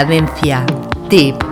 Cadencia Deep.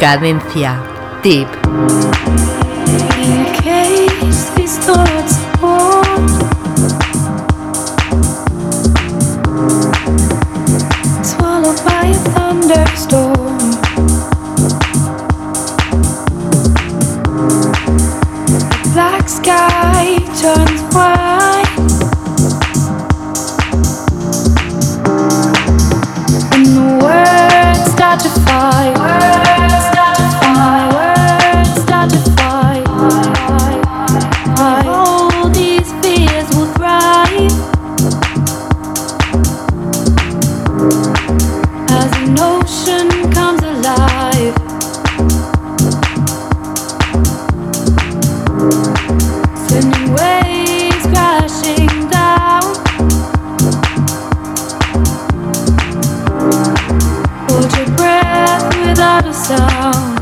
Cadencia. Tip. sound.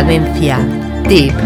Cadencia. Tip.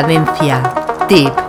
Cadencia. Tip.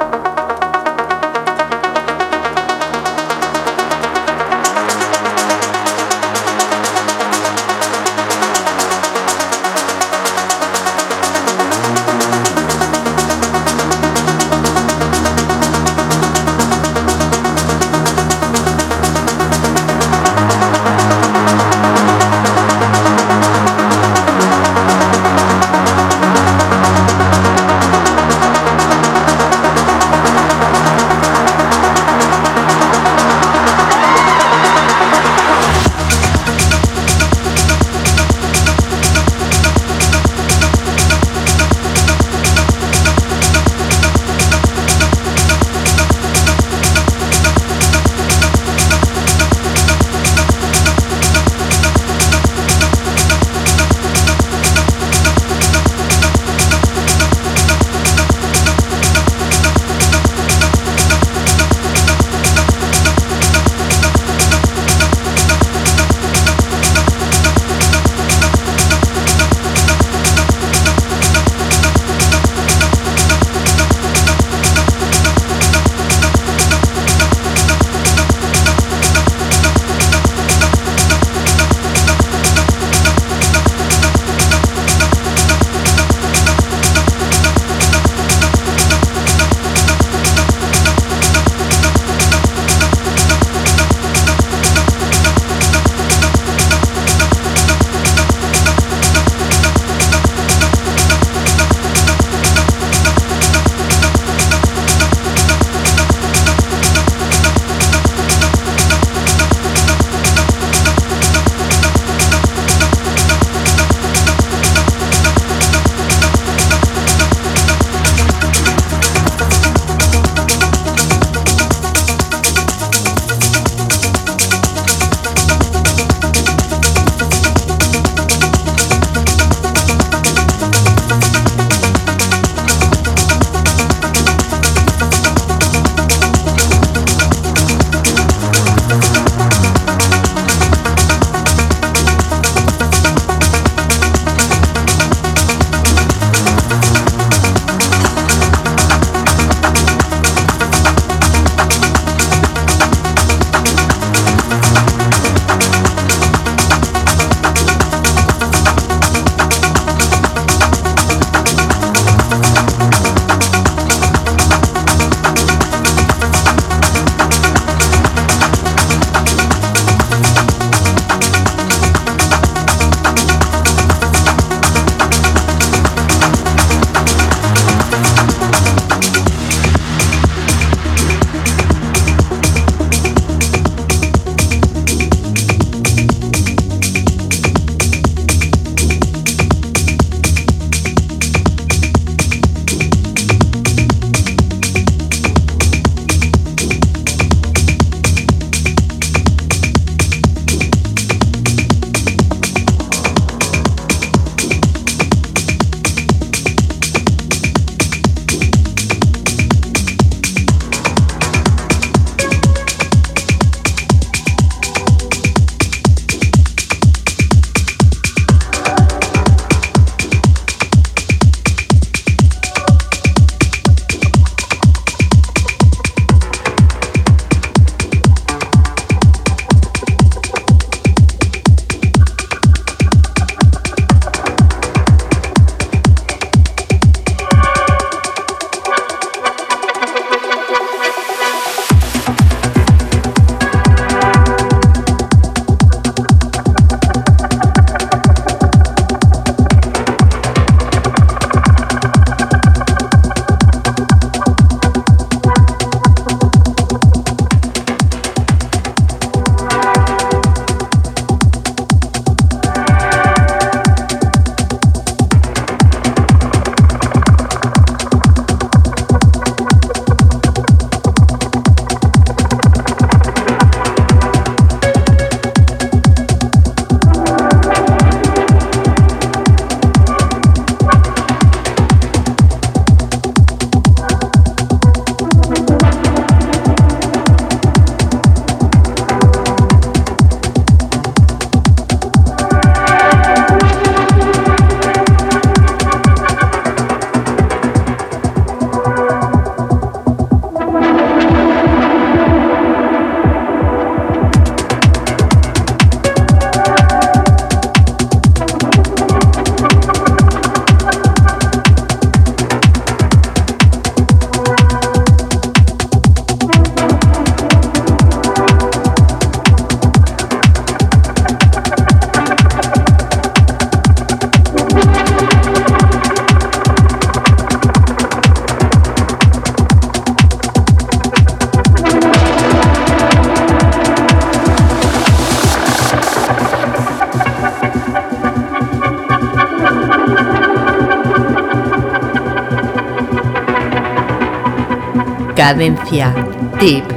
Cadencia. Tip.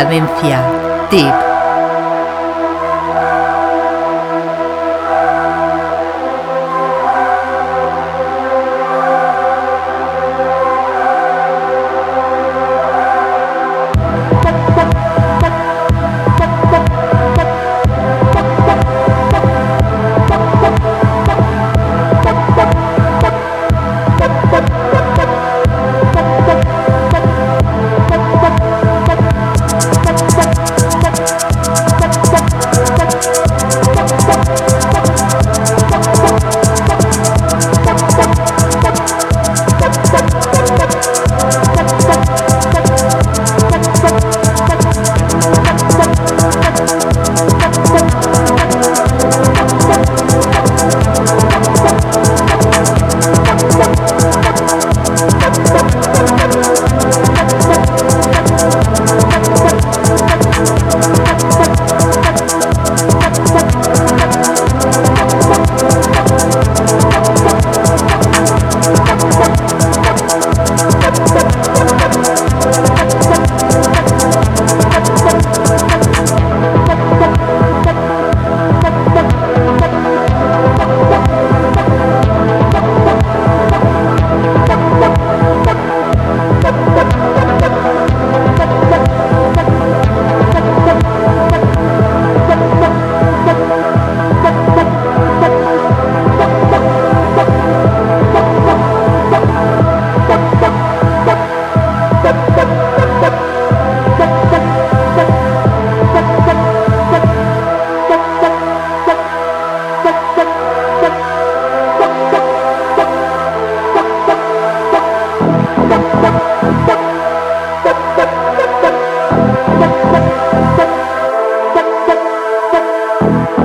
saben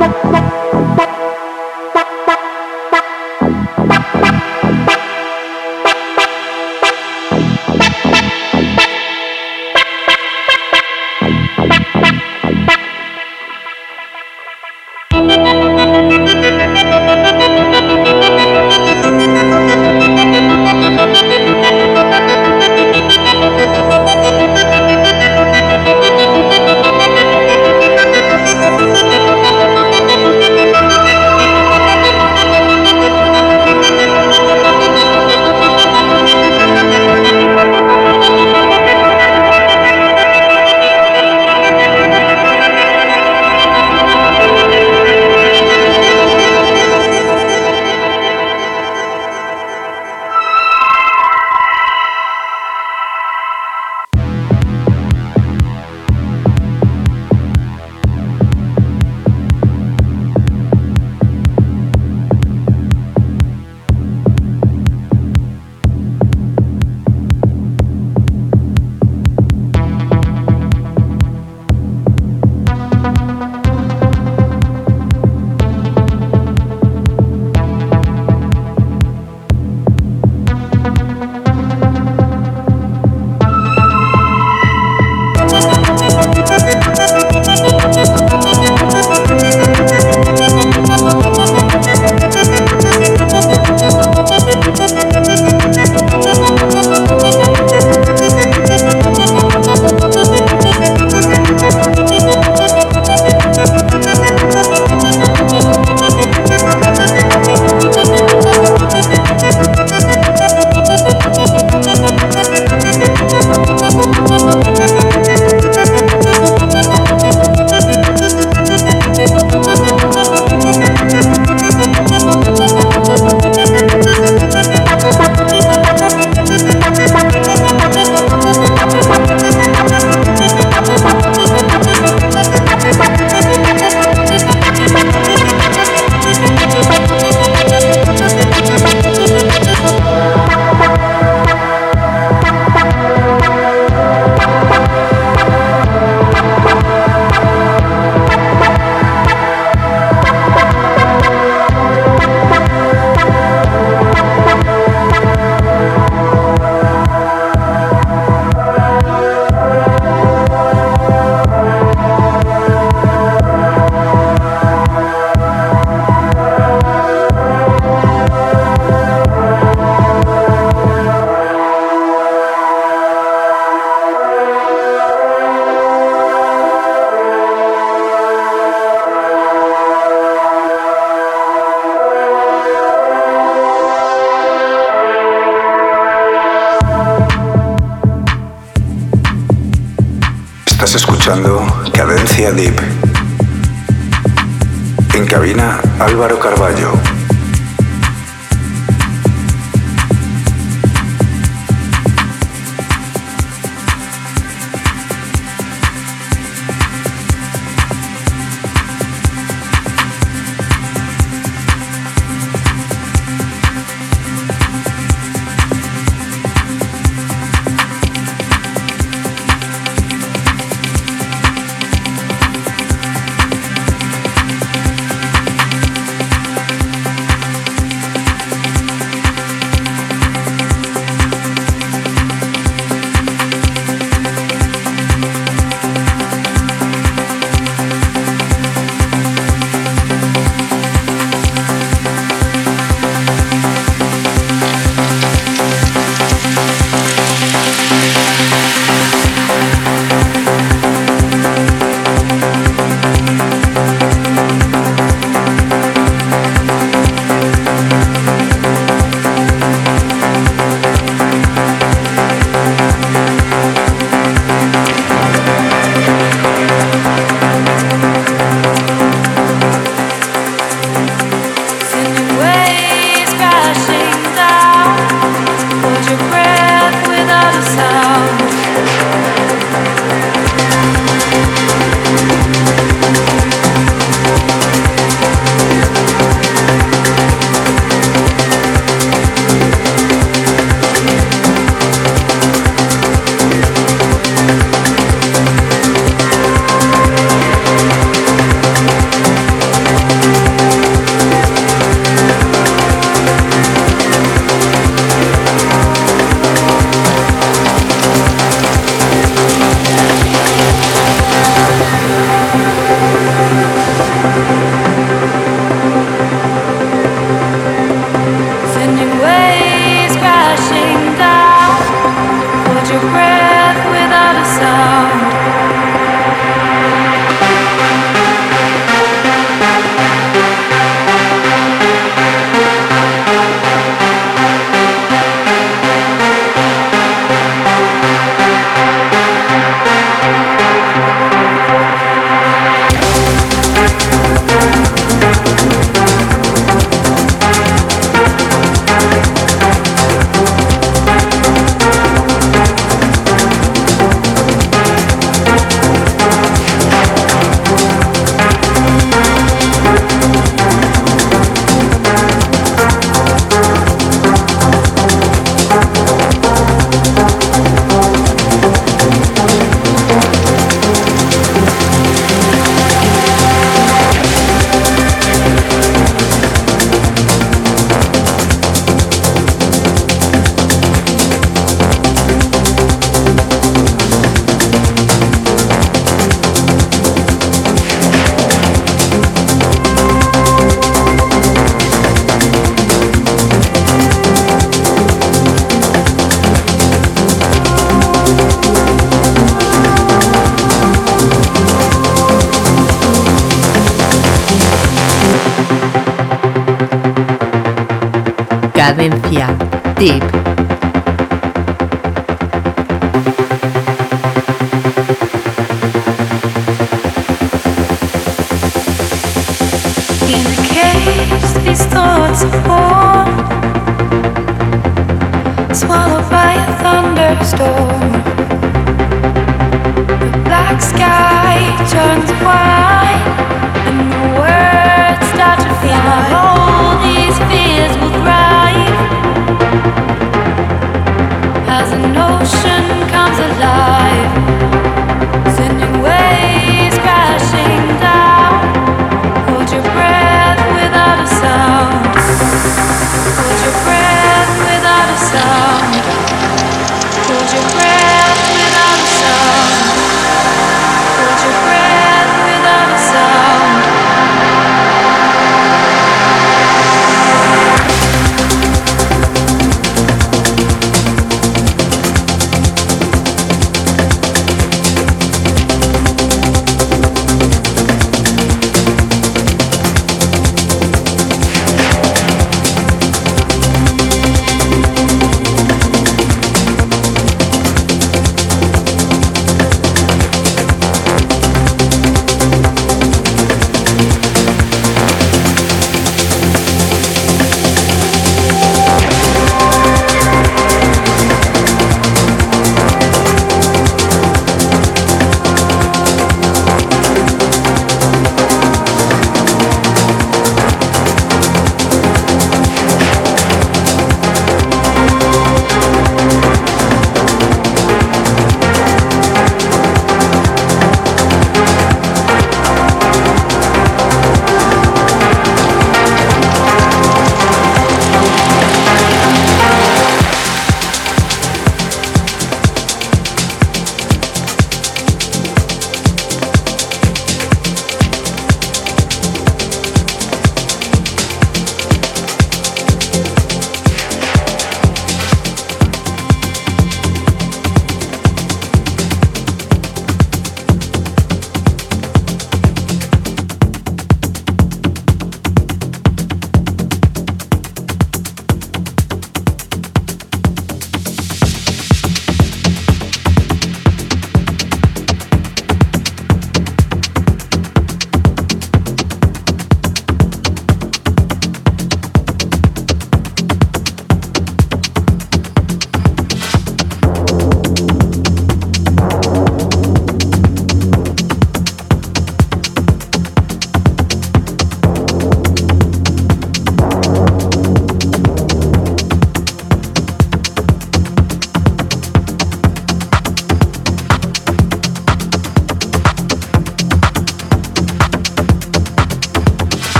bắt bắt bắt bắt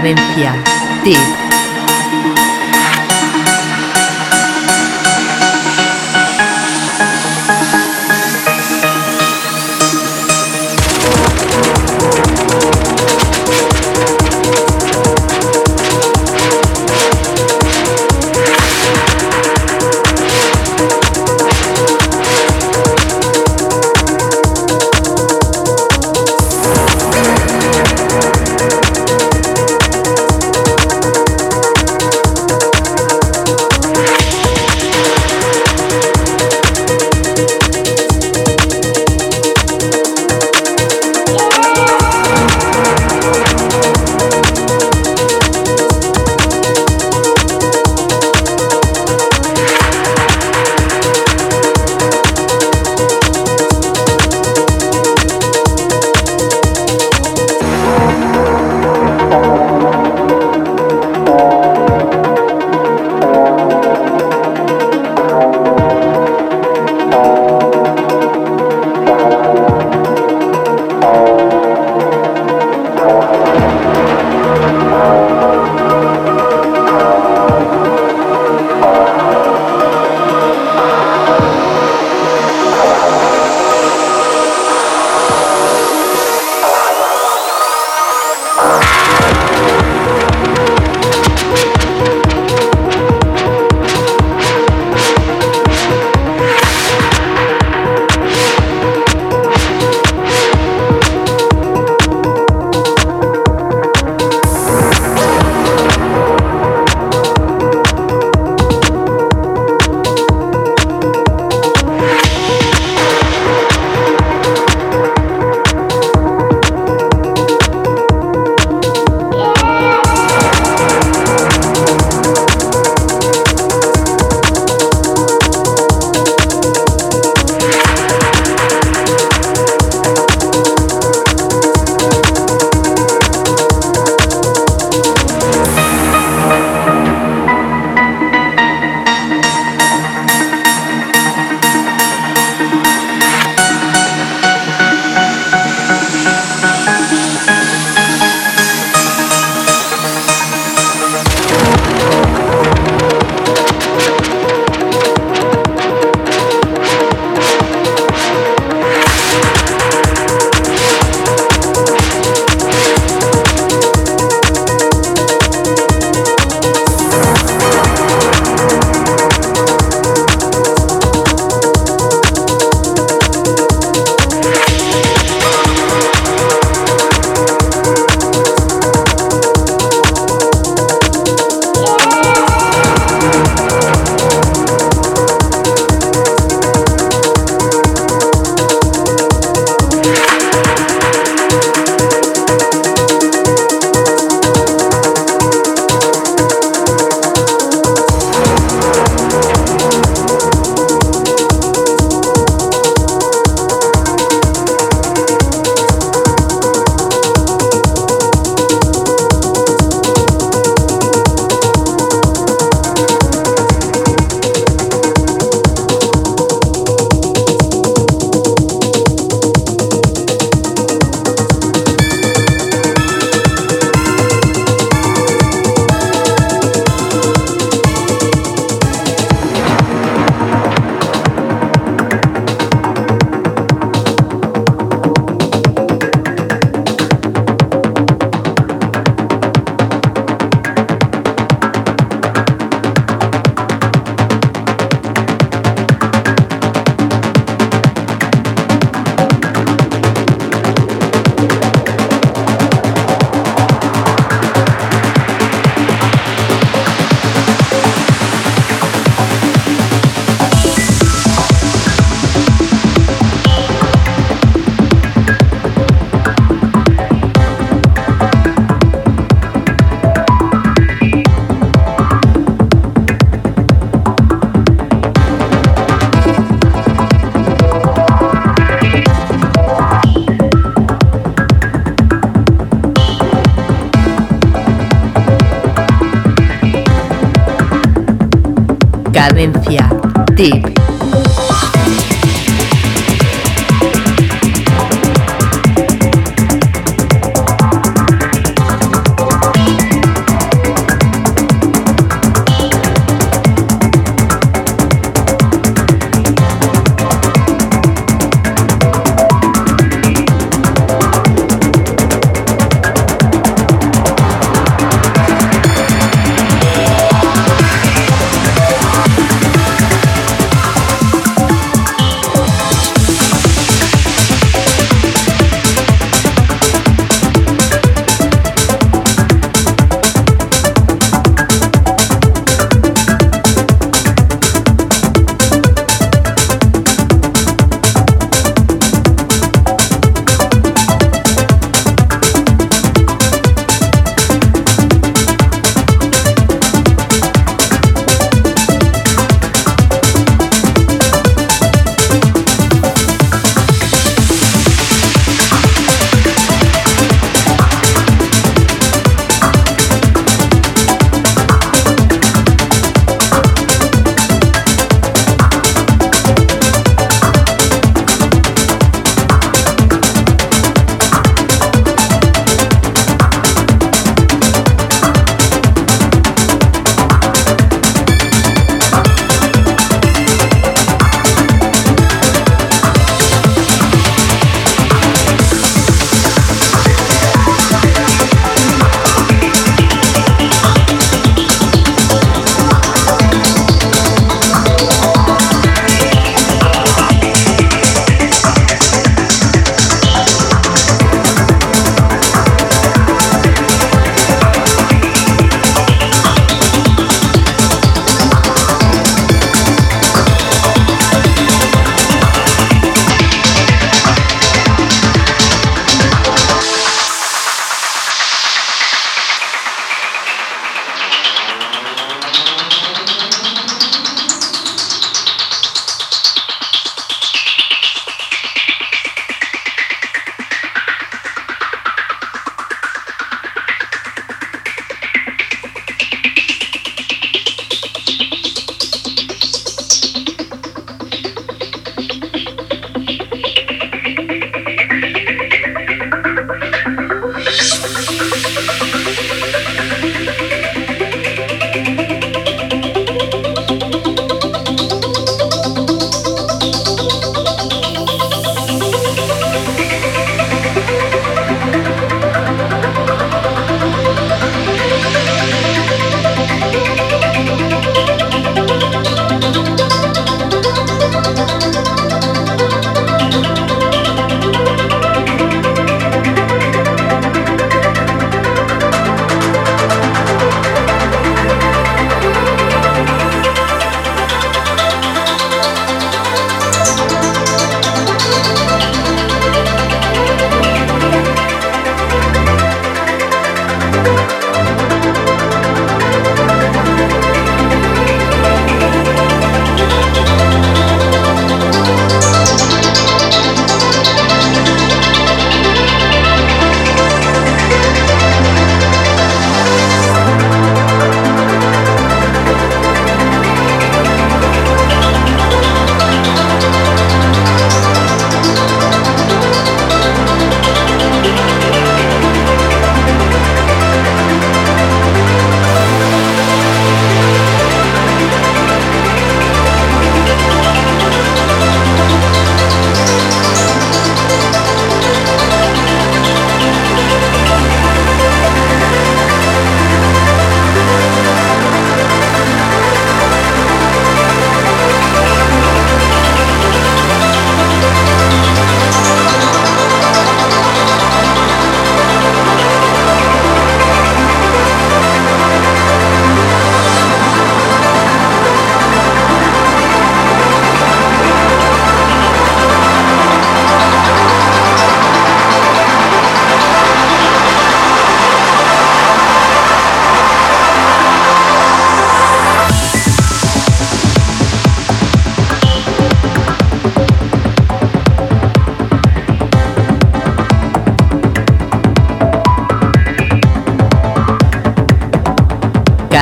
Cadencia. Tip.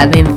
I mean.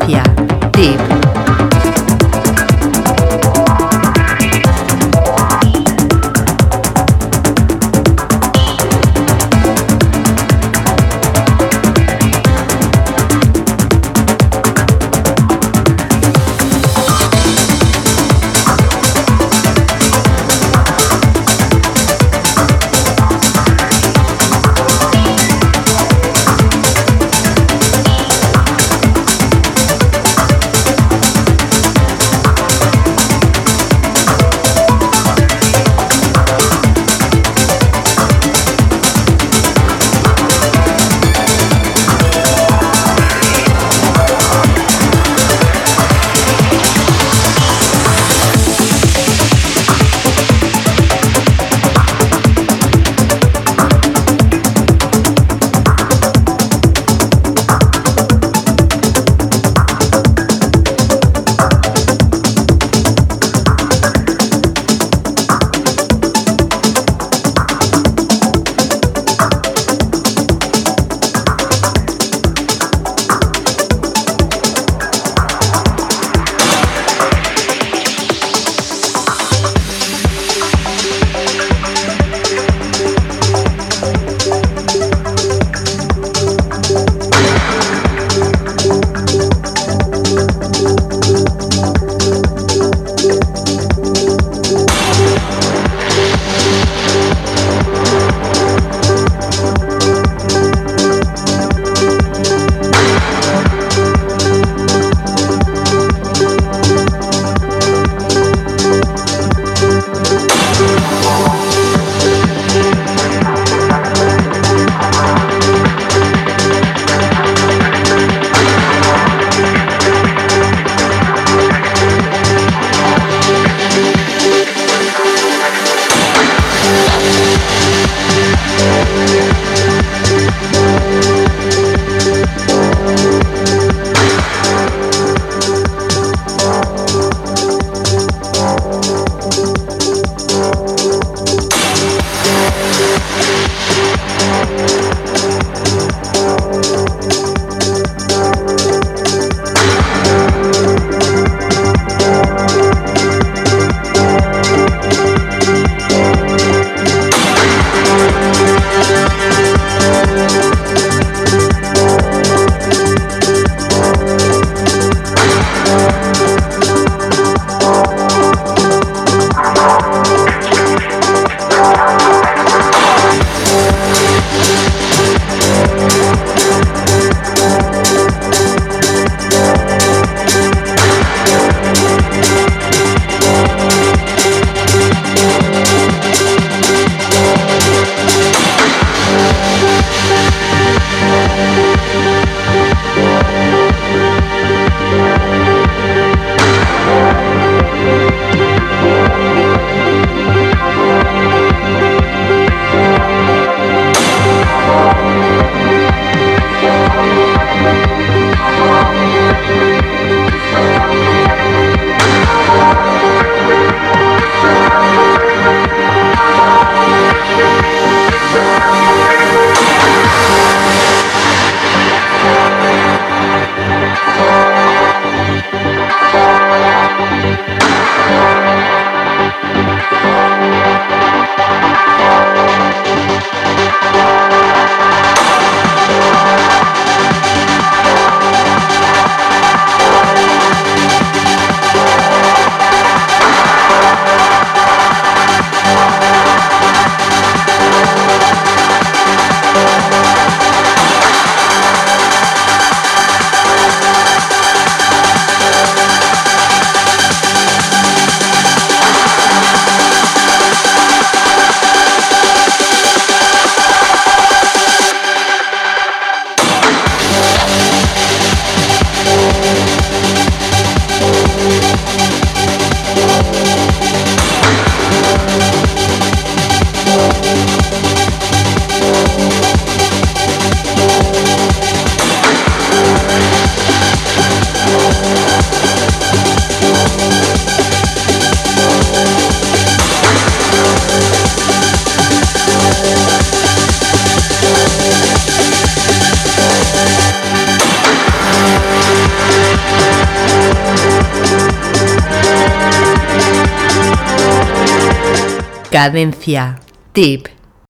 Cadencia. Tip.